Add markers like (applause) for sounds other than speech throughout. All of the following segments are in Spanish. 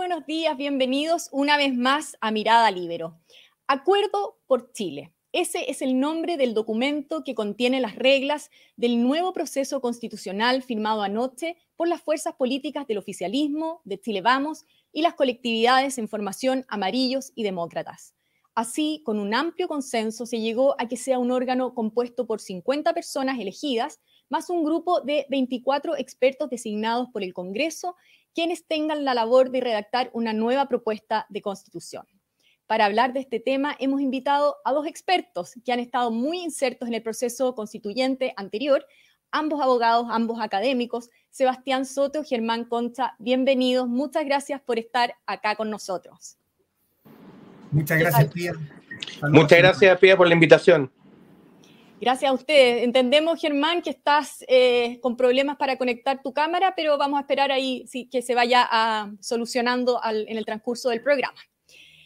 Buenos días, bienvenidos una vez más a Mirada Libero. Acuerdo por Chile. Ese es el nombre del documento que contiene las reglas del nuevo proceso constitucional firmado anoche por las fuerzas políticas del oficialismo, de Chile Vamos y las colectividades en formación amarillos y demócratas. Así, con un amplio consenso, se llegó a que sea un órgano compuesto por 50 personas elegidas, más un grupo de 24 expertos designados por el Congreso, quienes tengan la labor de redactar una nueva propuesta de constitución. Para hablar de este tema, hemos invitado a dos expertos que han estado muy insertos en el proceso constituyente anterior, ambos abogados, ambos académicos, Sebastián Soto, Germán Concha, bienvenidos. Muchas gracias por estar acá con nosotros. Muchas gracias, Pía. Muchas gracias, Pía, por la invitación. Gracias a ustedes. Entendemos, Germán, que estás eh, con problemas para conectar tu cámara, pero vamos a esperar ahí que se vaya ah, solucionando en el transcurso del programa.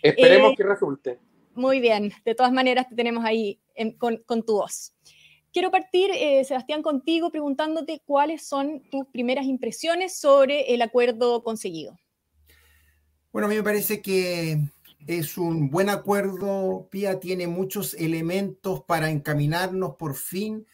Esperemos eh, que resulte. Muy bien. De todas maneras, te tenemos ahí con, tu voz. Quiero partir, eh, Sebastián, contigo preguntándote cuáles son tus primeras impresiones sobre el acuerdo conseguido. Bueno, a mí me parece que es un buen acuerdo. PIA tiene muchos elementos para encaminarnos por fin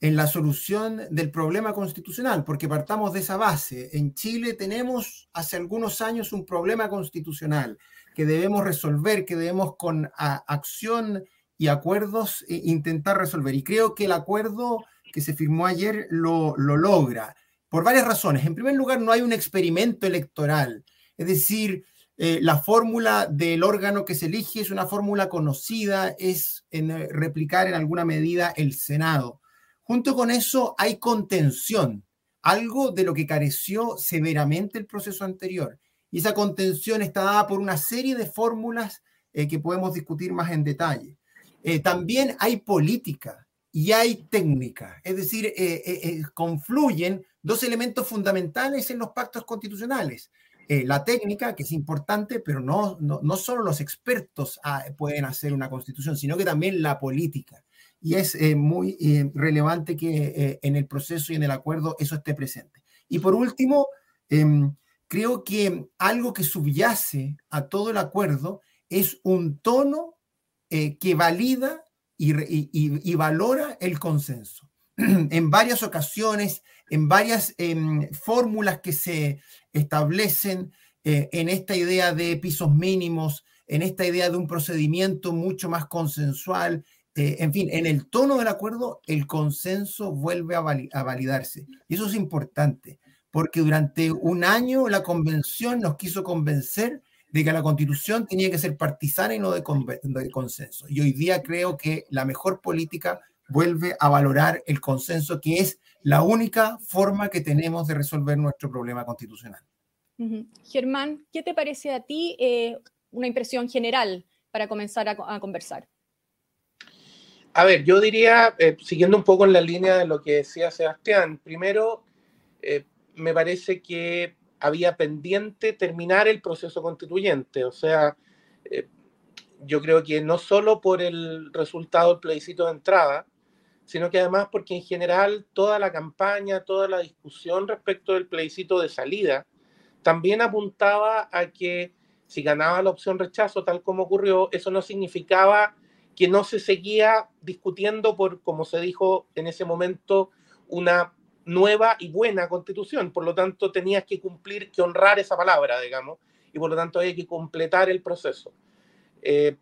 en la solución del problema constitucional, porque partamos de esa base. En Chile tenemos hace algunos años un problema constitucional que debemos resolver, que debemos con acción y acuerdos e intentar resolver. Y creo que el acuerdo que se firmó ayer lo, lo logra, por varias razones. En primer lugar, no hay un experimento electoral, es decir, eh, la fórmula del órgano que se elige es una fórmula conocida, es eh, replicar en alguna medida el Senado. Junto con eso hay contención, algo de lo que careció severamente el proceso anterior. Y esa contención está dada por una serie de fórmulas eh, que podemos discutir más en detalle. también hay política y hay técnica, es decir, confluyen dos elementos fundamentales en los pactos constitucionales eh, la técnica, que es importante, pero no, no, solo los expertos ah, pueden hacer una constitución, sino que también la política. Y es eh, muy eh, relevante que en el proceso y en el acuerdo eso esté presente. Y por último, em, creo que algo que subyace a todo el acuerdo es un tono que valida y, y, valora el consenso. (clears throat) en varias ocasiones, en varias em, fórmulas que se establecen eh, en esta idea de pisos mínimos, en esta idea de un procedimiento mucho más consensual. Eh, en fin, en el tono del acuerdo, el consenso vuelve a, validarse. Y eso es importante, porque durante un año la convención nos quiso convencer de que la constitución tenía que ser partisana y no de, de consenso. Y hoy día creo que la mejor política vuelve a valorar el consenso, que es la única forma que tenemos de resolver nuestro problema constitucional. Germán, ¿qué te parece a ti eh, una impresión general para comenzar a, conversar? A ver, yo diría, eh, siguiendo un poco en la línea de lo que decía Sebastián, primero, eh, me parece que había pendiente terminar el proceso constituyente, o sea, yo creo que no solo por el resultado del plebiscito de entrada, sino que además porque en general toda la campaña, toda la discusión respecto del plebiscito de salida, también apuntaba a que si ganaba la opción rechazo, tal como ocurrió, eso no significaba que no se seguía discutiendo por, como se dijo en ese momento, una nueva y buena constitución. Por lo tanto, tenías que cumplir, que honrar esa palabra, digamos, y por lo tanto hay que completar el proceso. Eh,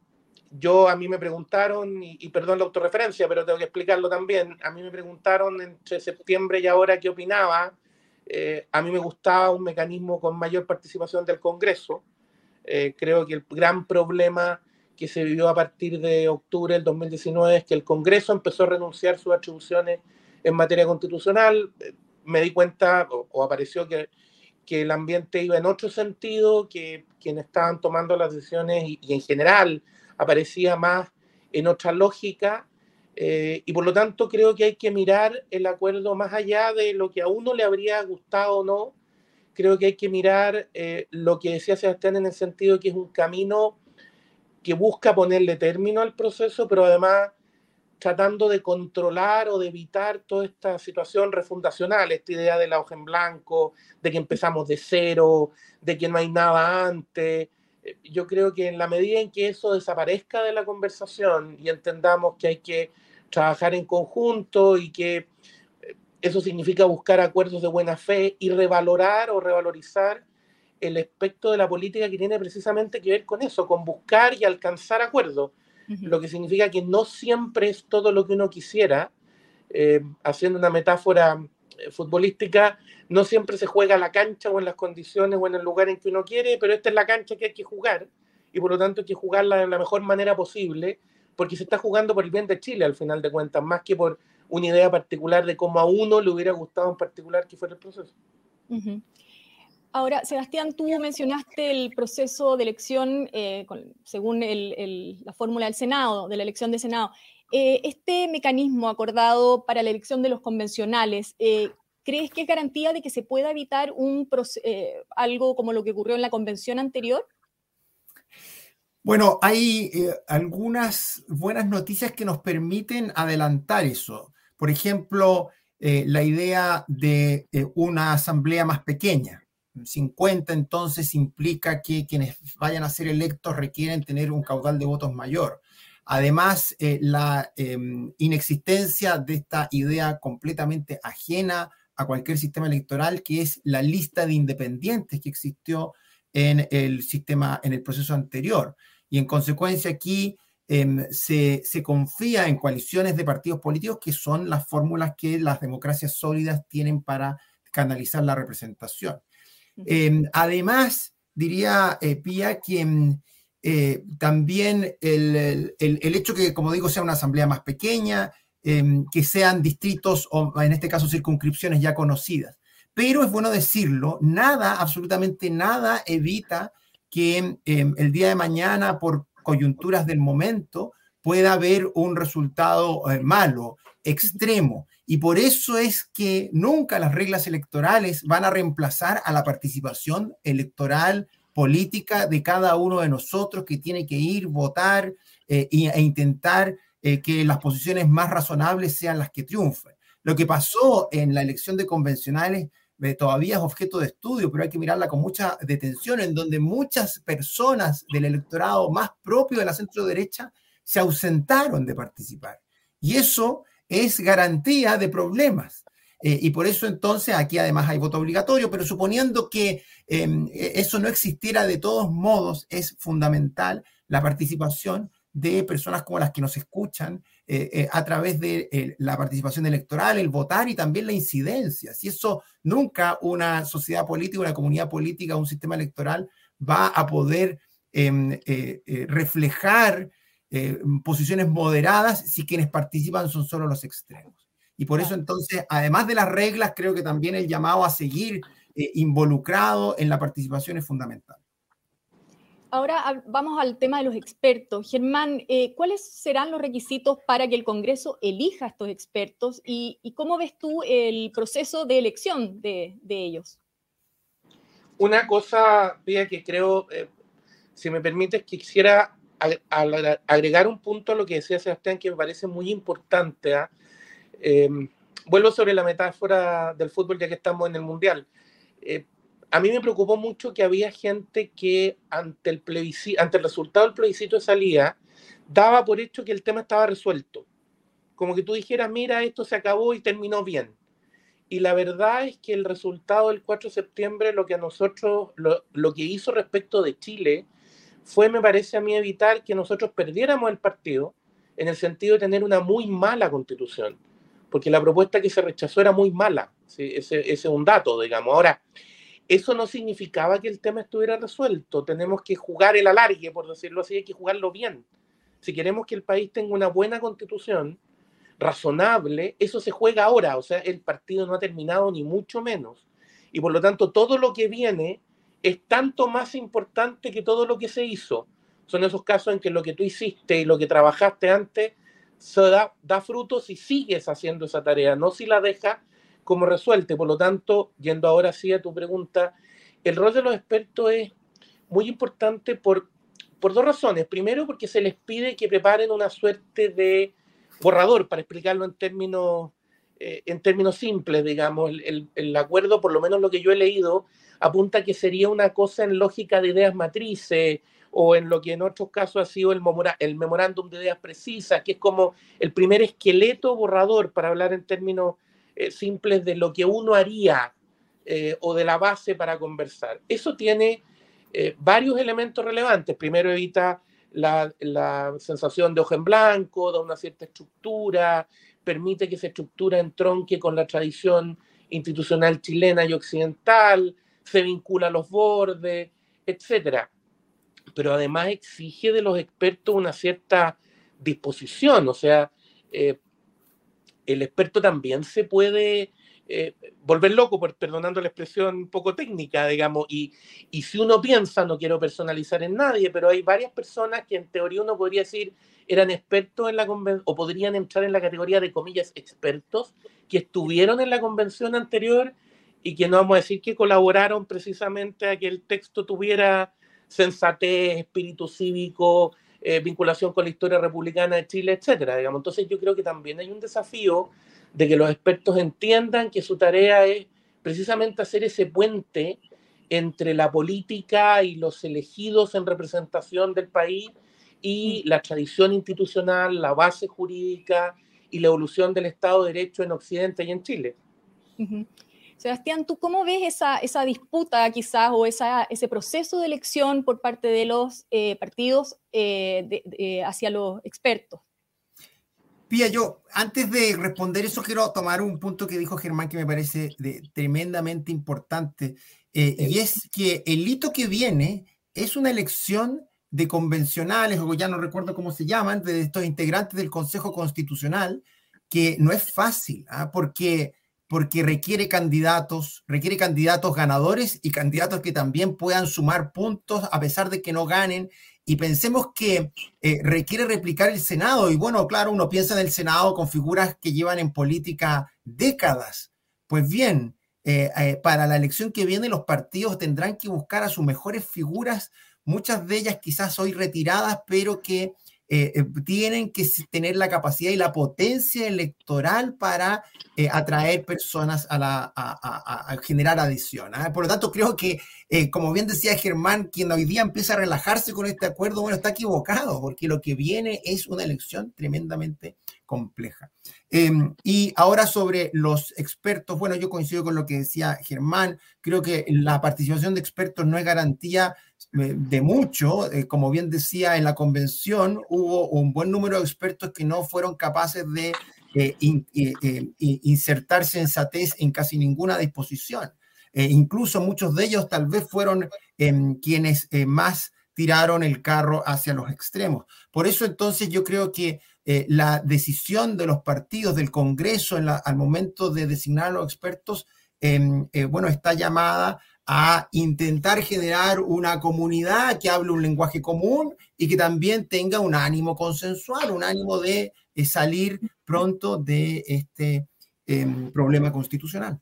yo a mí me preguntaron, y, perdón la autorreferencia, pero tengo que explicarlo también, a mí me preguntaron entre septiembre y ahora qué opinaba. Eh, a mí me gustaba un mecanismo con mayor participación del Congreso. Eh, creo que el gran problema que se vivió a partir de octubre del 2019 es que el Congreso empezó a renunciar sus atribuciones en materia constitucional. Eh, me di cuenta o, apareció que, que, el ambiente iba en otro sentido, que quienes estaban tomando las decisiones y en general aparecía más en otra lógica eh, y por lo tanto creo que hay que mirar el acuerdo más allá de lo que a uno le habría gustado o no. Creo que hay que mirar eh, lo que decía Sebastián en el sentido que es un camino que busca ponerle término al proceso, pero además tratando de controlar o de evitar toda esta situación refundacional, esta idea de la hoja en blanco, de que empezamos de cero, de que no hay nada antes. Eh, yo creo que en la medida en que eso desaparezca de la conversación y entendamos que hay que trabajar en conjunto y que eh, eso significa buscar acuerdos de buena fe y revalorar o revalorizar el aspecto de la política que tiene precisamente que ver con eso, con buscar y alcanzar acuerdos lo que significa que no siempre es todo lo que uno quisiera. Eh, haciendo una metáfora futbolística, no siempre se juega la cancha o en las condiciones o en el lugar en que uno quiere, pero esta es la cancha que hay que jugar y por lo tanto hay que jugarla de la mejor manera posible porque se está jugando por el bien de Chile al final de cuentas, más que por una idea particular de cómo a uno le hubiera gustado en particular que fuera el proceso. Ahora, Sebastián, tú mencionaste el proceso de elección eh, según la fórmula del Senado, de la elección de Senado. Eh, este mecanismo acordado para la elección de los convencionales, eh, ¿crees que es garantía de que se pueda evitar un algo como lo que ocurrió en la convención anterior? Bueno, hay algunas buenas noticias que nos permiten adelantar eso. Por ejemplo, la idea de una asamblea más pequeña 50 entonces implica que quienes vayan a ser electos requieren tener un caudal de votos mayor. Además, eh, la em, inexistencia de esta idea completamente ajena a cualquier sistema electoral, que es la lista de independientes que existió en el sistema, en el proceso anterior. Y en consecuencia aquí em, se, se confía en coaliciones de partidos políticos que son las fórmulas que las democracias sólidas tienen para canalizar la representación. Em, además, diría eh, Pía que eh, también el, hecho que, como digo, sea una asamblea más pequeña, em, que sean distritos o en este caso circunscripciones ya conocidas. Pero es bueno decirlo, nada, absolutamente nada evita que em, el día de mañana, por coyunturas del momento, pueda haber un resultado eh, malo, extremo. Y por eso es que nunca las reglas electorales van a reemplazar a la participación electoral política de cada uno de nosotros que tiene que ir, votar eh, e intentar eh, que las posiciones más razonables sean las que triunfen. Lo que pasó en la elección de convencionales eh, todavía es objeto de estudio, pero hay que mirarla con mucha detención, en donde muchas personas del electorado más propio de la centro derecha se ausentaron de participar. Y eso es garantía de problemas. Eh, y por eso entonces aquí además hay voto obligatorio, pero suponiendo que em, eso no existiera de todos modos, es fundamental la participación de personas como las que nos escuchan eh, eh, a través de la participación electoral, el votar y también la incidencia. Si eso nunca una sociedad política, una comunidad política, un sistema electoral va a poder em, reflejar posiciones moderadas si quienes participan son solo los extremos. Y por eso entonces, además de las reglas, creo que también el llamado a seguir eh, involucrado en la participación es fundamental. Ahora vamos al tema de los expertos. Germán, eh, ¿cuáles serán los requisitos para que el Congreso elija a estos expertos y, cómo ves tú el proceso de elección de, ellos? Una cosa, Pía, que creo, si me permites, quisiera agregar un punto a lo que decía Sebastián que me parece muy importante. ¿ah? Em, vuelvo sobre la metáfora del fútbol ya que estamos en el Mundial. Eh, a mí me preocupó mucho que había gente que ante el, ante el resultado del plebiscito de salida daba por hecho que el tema estaba resuelto. Como que tú dijeras, mira, esto se acabó y terminó bien. Y la verdad es que el resultado del 4 de septiembre, lo que a nosotros, lo que hizo respecto de Chile, fue, me parece a mí, evitar que nosotros perdiéramos el partido en el sentido de tener una muy mala constitución, porque la propuesta que se rechazó era muy mala, ese, es un dato, digamos. Ahora, eso no significaba que el tema estuviera resuelto, tenemos que jugar el alargue, por decirlo así, hay que jugarlo bien. Si queremos que el país tenga una buena constitución, razonable, eso se juega ahora, o sea, el partido no ha terminado ni mucho menos. Y por lo tanto, todo lo que viene es tanto más importante que todo lo que se hizo. Son esos casos en que lo que tú hiciste y lo que trabajaste antes se da, da frutos y sigues haciendo esa tarea, no si la dejas como resuelte. Por lo tanto, yendo ahora sí a tu pregunta, el rol de los expertos es muy importante por, por dos razones. Primero, porque se les pide que preparen una suerte de borrador, para explicarlo en términos, eh, en términos simples, digamos. El, el, acuerdo, por lo menos lo que yo he leído, apunta que sería una cosa en lógica de ideas matrices o en lo que en otros casos ha sido el, memorándum de ideas precisas, que es como el primer esqueleto borrador, para hablar en términos eh, simples, de lo que uno haría eh, o de la base para conversar. Eso tiene varios elementos relevantes. Primero evita la, sensación de hoja en blanco, da una cierta estructura, permite que esa estructura entronque con la tradición institucional chilena y occidental, se vincula a los bordes, etc. Pero además exige de los expertos una cierta disposición, o sea, eh, el experto también se puede eh, volver loco, perdonando la expresión poco técnica, digamos, y, y si uno piensa, no quiero personalizar en nadie, pero hay varias personas que en teoría uno podría decir eran expertos en la convención, o podrían entrar en la categoría de comillas expertos, que estuvieron en la convención anterior y que no vamos a decir que colaboraron precisamente a que el texto tuviera sensatez, espíritu cívico, eh, vinculación con la historia republicana de Chile, etcétera. Digamos. Entonces yo creo que también hay un desafío de que los expertos entiendan que su tarea es precisamente hacer ese puente entre la política y los elegidos en representación del país y mm. la tradición institucional, la base jurídica y la evolución del Estado de Derecho en Occidente y en Chile. Sebastián, ¿tú cómo ves esa, esa disputa quizás o esa, ese proceso de elección por parte de los eh, partidos eh, hacia los expertos? Pía, yo antes de responder eso quiero tomar un punto que dijo Germán que me parece tremendamente importante eh, y es que el hito que viene es una elección de convencionales, o ya no recuerdo cómo se llaman, de estos integrantes del Consejo Constitucional, que no es fácil, ¿ah? porque, porque requiere candidatos, requiere candidatos ganadores y candidatos que también puedan sumar puntos a pesar de que no ganen y pensemos que eh, requiere replicar el Senado. Y bueno, claro, uno piensa en el Senado con figuras que llevan en política décadas. Pues bien, eh, eh, para la elección que viene los partidos tendrán que buscar a sus mejores figuras, muchas de ellas quizás hoy retiradas, pero que eh, eh, tienen que tener la capacidad y la potencia electoral para eh, atraer personas a, generar adhesión. ¿ah? Por lo tanto, creo que, como bien decía Germán, quien hoy día empieza a relajarse con este acuerdo, bueno, está equivocado, porque lo que viene es una elección tremendamente compleja. Em, y ahora sobre los expertos, bueno, yo coincido con lo que decía Germán, creo que la participación de expertos no es garantía de mucho. Eh, como bien decía, en la convención hubo un buen número de expertos que no fueron capaces de eh, eh, insertar sensatez en casi ninguna disposición. incluso muchos de ellos tal vez fueron em, quienes más tiraron el carro hacia los extremos. Por eso entonces yo creo que la decisión de los partidos del Congreso al momento de designar a los expertos, em, bueno, está llamada a intentar generar una comunidad que hable un lenguaje común y que también tenga un ánimo consensual, un ánimo de, salir pronto de este em, problema constitucional.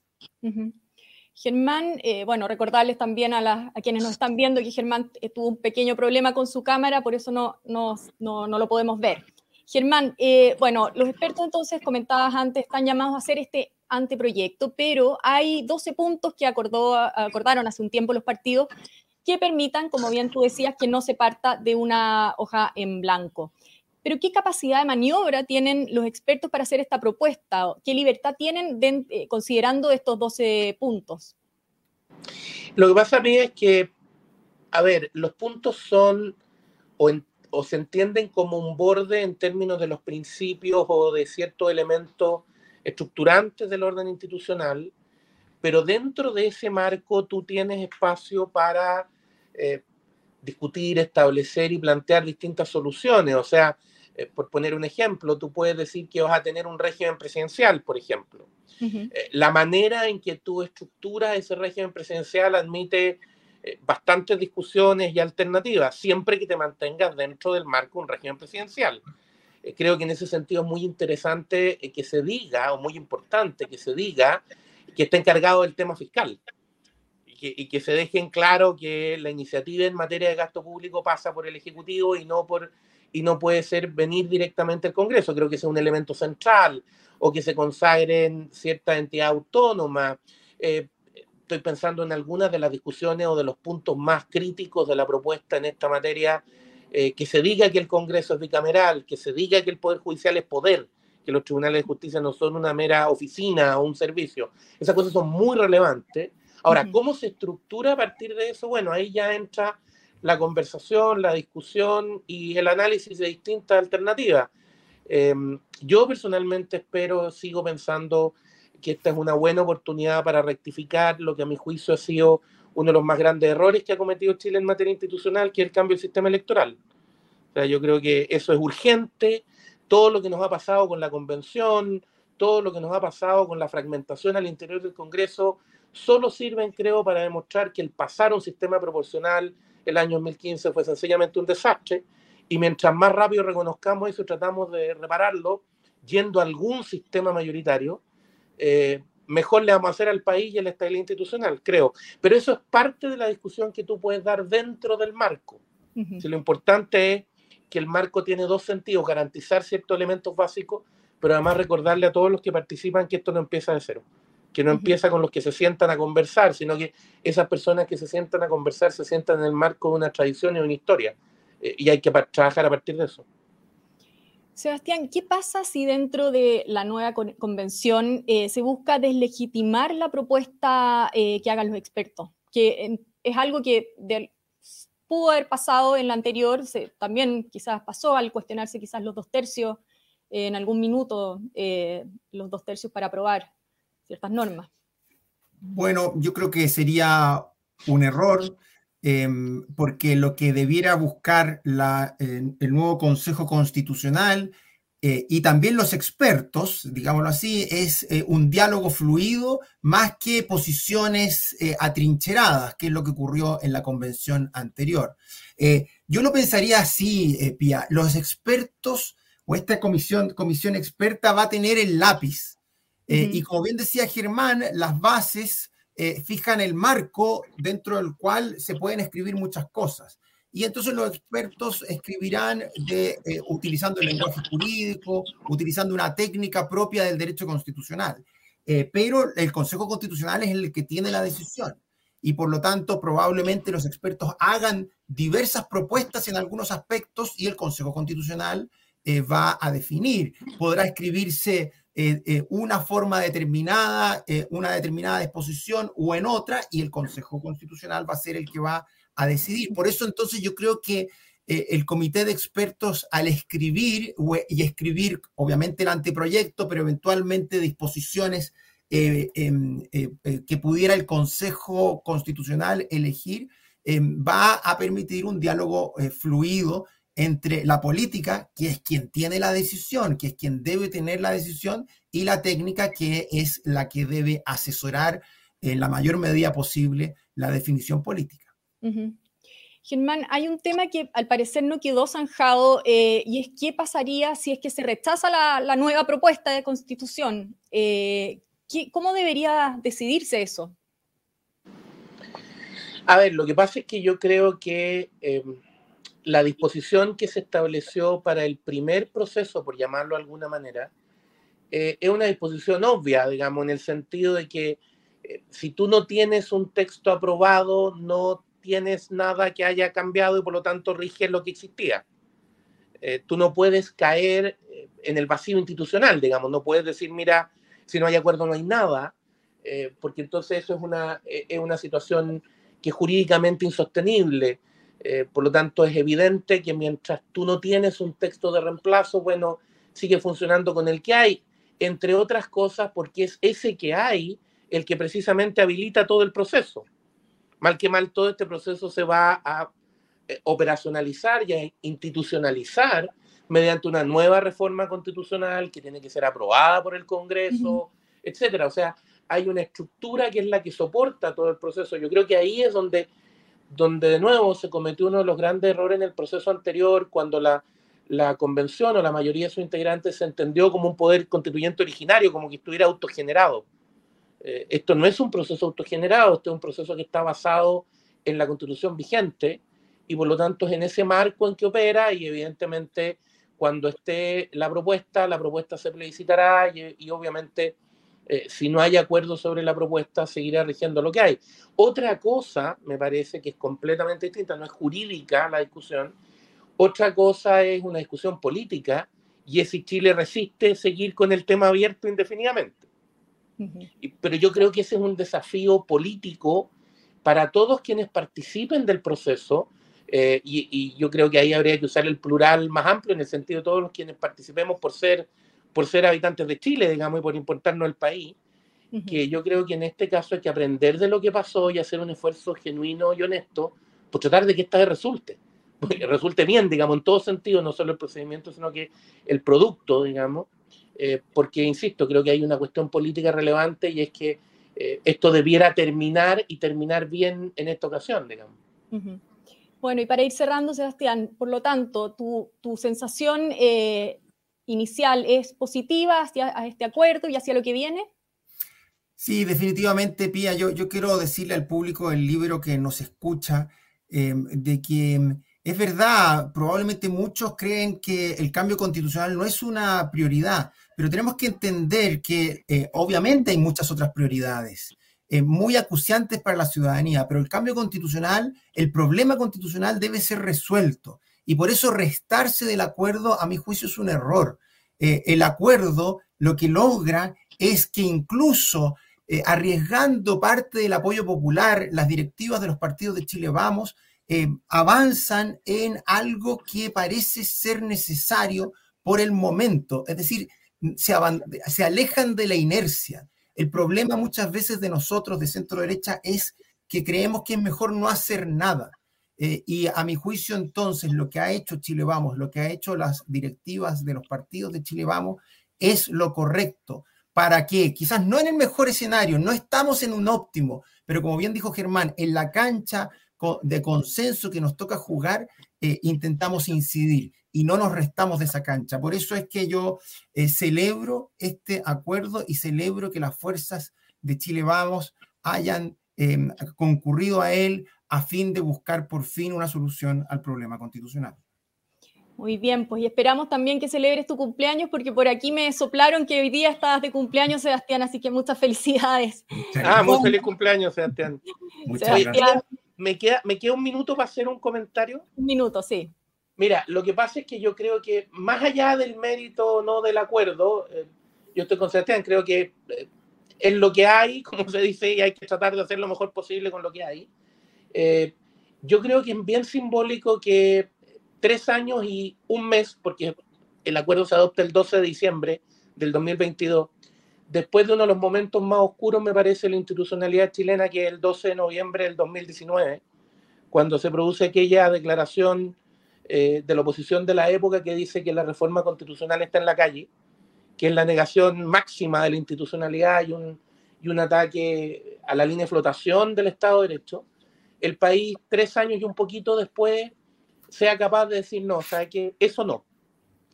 Germán, eh, bueno, recordarles también a, quienes nos están viendo que Germán eh, tuvo un pequeño problema con su cámara, por eso no, no, no, lo podemos ver. Germán, eh, bueno, los expertos entonces, comentabas antes, están llamados a hacer este anteproyecto, pero hay 12 puntos que acordaron hace un tiempo los partidos que permitan, como bien tú decías, que no se parta de una hoja en blanco. Pero ¿qué capacidad de maniobra tienen los expertos para hacer esta propuesta? ¿Qué libertad tienen eh, considerando estos 12 puntos? Lo que pasa a mí es que, a ver, los puntos son o, o se entienden como un borde en términos de los principios o de ciertos elementos estructurantes del orden institucional, pero dentro de ese marco tú tienes espacio para eh, discutir, establecer y plantear distintas soluciones. O sea, eh, por poner un ejemplo, tú puedes decir que vas a tener un régimen presidencial, por ejemplo. Eh, la manera en que tú estructuras ese régimen presidencial admite bastantes discusiones y alternativas, siempre que te mantengas dentro del marco de un régimen presidencial. Eh, creo que en ese sentido es muy interesante eh, que se diga, o muy importante que se diga, que está encargado del tema fiscal. y que se dejen claro que la iniciativa en materia de gasto público pasa por el Ejecutivo y no, por, y no puede ser venir directamente al Congreso. Creo que ese es un elemento central, o que se consagren ciertas entidades autónomas. Eh, estoy pensando en algunas de las discusiones o de los puntos más críticos de la propuesta en esta materia, eh, que se diga que el Congreso es bicameral, que se diga que el Poder Judicial es poder, que los tribunales de justicia no son una mera oficina o un servicio. Esas cosas son muy relevantes. Ahora, ¿cómo se estructura a partir de eso? Bueno, ahí ya entra la conversación, la discusión y el análisis de distintas alternativas. Em, yo personalmente espero, sigo pensando que esta es una buena oportunidad para rectificar lo que a mi juicio ha sido uno de los más grandes errores que ha cometido Chile en materia institucional, que es el cambio del sistema electoral. O sea, yo creo que eso es urgente. Todo lo que nos ha pasado con la convención, todo lo que nos ha pasado con la fragmentación al interior del Congreso, solo sirven, creo, para demostrar que el pasar a un sistema proporcional el año 2015 fue sencillamente un desastre. Y mientras más rápido reconozcamos eso tratamos de repararlo, yendo a algún sistema mayoritario, eh, mejor le vamos a hacer al país y a la estabilidad institucional, creo. Pero eso es parte de la discusión que tú puedes dar dentro del marco. si lo importante es que el marco tiene dos sentidos, garantizar ciertos elementos básicos, pero además recordarle a todos los que participan que esto no empieza de cero, que no empieza con los que se sientan a conversar, sino que esas personas que se sientan a conversar se sientan en el marco de una tradición y una historia, eh, y hay que trabajar a partir de eso. Sebastián, ¿qué pasa si dentro de la nueva convención eh, se busca deslegitimar la propuesta eh, que hagan los expertos? Que es algo que pudo haber pasado en la anterior, también quizás pasó al cuestionarse quizás los dos tercios eh, en algún minuto, los dos tercios para aprobar ciertas normas. Bueno, yo creo que sería un error Em, porque lo que debiera buscar el nuevo Consejo Constitucional eh, y también los expertos, digámoslo así, es eh, un diálogo fluido más que posiciones eh, atrincheradas, que es lo que ocurrió en la convención anterior. yo lo pensaría así, Pia, los expertos o esta comisión, comisión experta va a tener el lápiz. Y como bien decía Germán, las bases eh, fijan el marco dentro del cual se pueden escribir muchas cosas. Y entonces los expertos escribirán eh, utilizando el lenguaje jurídico, utilizando una técnica propia del derecho constitucional. Eh, pero el Consejo Constitucional es el que tiene la decisión. Y por lo tanto, probablemente los expertos hagan diversas propuestas en algunos aspectos y el Consejo Constitucional va a definir. Podrá escribirse eh, eh, una forma determinada, eh, una determinada disposición o en otra, y el Consejo Constitucional va a ser el que va a decidir. Por eso entonces yo creo que el comité de expertos al escribir y escribir obviamente el anteproyecto, pero eventualmente disposiciones em, que pudiera el Consejo Constitucional elegir, em, va a permitir un diálogo fluido entre la política, que es quien tiene la decisión, que es quien debe tener la decisión, y la técnica, que es la que debe asesorar en la mayor medida posible la definición política. Germán, hay un tema que al parecer no quedó zanjado eh, y es qué pasaría si es que se rechaza la, nueva propuesta de constitución. Eh, ¿Cómo debería decidirse eso? A ver, lo que pasa es que yo creo que... Em, la disposición que se estableció para el primer proceso, por llamarlo de alguna manera, eh, es una disposición obvia, digamos, en el sentido de que eh, si tú no tienes un texto aprobado, no tienes nada que haya cambiado y por lo tanto rige lo que existía. Eh, tú no puedes caer en el vacío institucional, digamos, no puedes decir, mira, si no hay acuerdo no hay nada, porque entonces eso es una, es una situación que es jurídicamente insostenible. Eh, por lo tanto, es evidente que mientras tú no tienes un texto de reemplazo, bueno, sigue funcionando con el que hay, entre otras cosas porque es ese que hay el que precisamente habilita todo el proceso. Mal que mal, todo este proceso se va a eh, operacionalizar y a institucionalizar mediante una nueva reforma constitucional que tiene que ser aprobada por el Congreso, etcétera. O sea, hay una estructura que es la que soporta todo el proceso. Yo creo que ahí es donde donde de nuevo se cometió uno de los grandes errores en el proceso anterior, cuando la, convención o la mayoría de sus integrantes se entendió como un poder constituyente originario, como que estuviera autogenerado. Eh, esto no es un proceso autogenerado, esto es un proceso que está basado en la constitución vigente y por lo tanto es en ese marco en que opera y evidentemente cuando esté la propuesta, la propuesta se plebiscitará y, obviamente eh, si no hay acuerdo sobre la propuesta seguirá rigiendo lo que hay. Otra cosa, me parece que es completamente distinta, no es jurídica la discusión, otra cosa es una discusión política y es si Chile resiste seguir con el tema abierto indefinidamente. Pero yo creo que ese es un desafío político para todos quienes participen del proceso, eh, y, yo creo que ahí habría que usar el plural más amplio en el sentido de todos los quienes participemos por ser, por ser habitantes de Chile, digamos, y por importarnos el país, que yo creo que en este caso hay que aprender de lo que pasó y hacer un esfuerzo genuino y honesto por tratar de que esta vez resulte. resulte bien, digamos, en todo sentido, no solo el procedimiento, sino que el producto, digamos, eh, porque, insisto, creo que hay una cuestión política relevante y es que eh, esto debiera terminar y terminar bien en esta ocasión, digamos. Bueno, y para ir cerrando, Sebastián, por lo tanto, tu, sensación eh, inicial es positiva hacia este acuerdo y hacia lo que viene. Sí, definitivamente, Pía, yo, quiero decirle al público del libro que nos escucha de que es verdad, probablemente muchos creen que el cambio constitucional no es una prioridad, pero tenemos que entender que eh, obviamente hay muchas otras prioridades eh, muy acuciantes para la ciudadanía, pero el cambio constitucional, el problema constitucional debe ser resuelto. Y por eso restarse del acuerdo, a mi juicio, es un error. Eh, el acuerdo lo que logra es que incluso arriesgando parte del apoyo popular, las directivas de los partidos de Chile Vamos, eh, avanzan en algo que parece ser necesario por el momento, es decir, se, se alejan de la inercia. El problema muchas veces de nosotros de centro derecha es que creemos que es mejor no hacer nada. Eh, y a mi juicio entonces lo que ha hecho Chile Vamos, lo que ha hecho las directivas de los partidos de Chile Vamos es lo correcto. ¿Para qué? Quizás no en el mejor escenario, no estamos en un óptimo, pero como bien dijo Germán, en la cancha de consenso que nos toca jugar, eh, intentamos incidir y no nos restamos de esa cancha. Por eso es que yo eh, celebro este acuerdo y celebro que las fuerzas de Chile Vamos hayan em, concurrido a él a fin de buscar por fin una solución al problema constitucional. Muy bien, pues y esperamos también que celebres tu cumpleaños porque por aquí me soplaron que hoy día estabas de cumpleaños, Sebastián, así que muchas felicidades. ah, muy feliz cumpleaños, Sebastián. Muchas gracias me queda, me queda un minuto para hacer un comentario. Un minuto, sí. Mira, lo que pasa es que yo creo que más allá del mérito no del acuerdo, eh, yo estoy con Sebastián, creo que eh, es lo que hay, como se dice, y hay que tratar de hacer lo mejor posible con lo que hay. Eh, yo creo que es bien simbólico que tres años y un mes, porque el acuerdo se adopta el 12 de diciembre del 2022, después de uno de los momentos más oscuros, me parece, la institucionalidad chilena, que es el 12 de noviembre del 2019, cuando se produce aquella declaración eh, de la oposición de la época que dice que la reforma constitucional está en la calle, que es la negación máxima de la institucionalidad y un, y un ataque a la línea de flotación del Estado de Derecho, el país tres años y un poquito después sea capaz de decir, no, o sea, que eso no,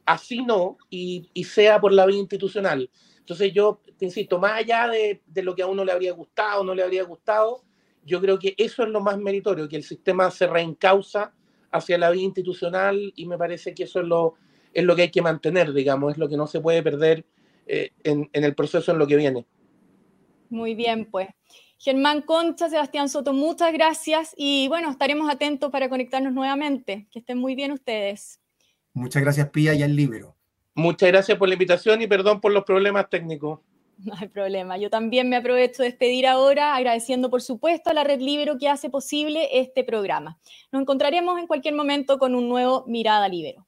así no, y, y sea por la vía institucional. Entonces yo, te insisto, más allá de, lo que a uno le habría gustado o no le habría gustado, yo creo que eso es lo más meritorio, que el sistema se reencausa hacia la vía institucional y me parece que eso es lo, es lo que hay que mantener, digamos, es lo que no se puede perder eh, en, en el proceso en lo que viene. Muy bien, pues. Germán Concha, Sebastián Soto, muchas gracias y bueno, estaremos atentos para conectarnos nuevamente. Que estén muy bien ustedes. Muchas gracias, Pía, y al libro. Muchas gracias por la invitación y perdón por los problemas técnicos. No hay problema. Yo también me aprovecho de despedir ahora, agradeciendo por supuesto a la Red Libero que hace posible este programa. Nos encontraremos en cualquier momento con un nuevo Mirada Libero.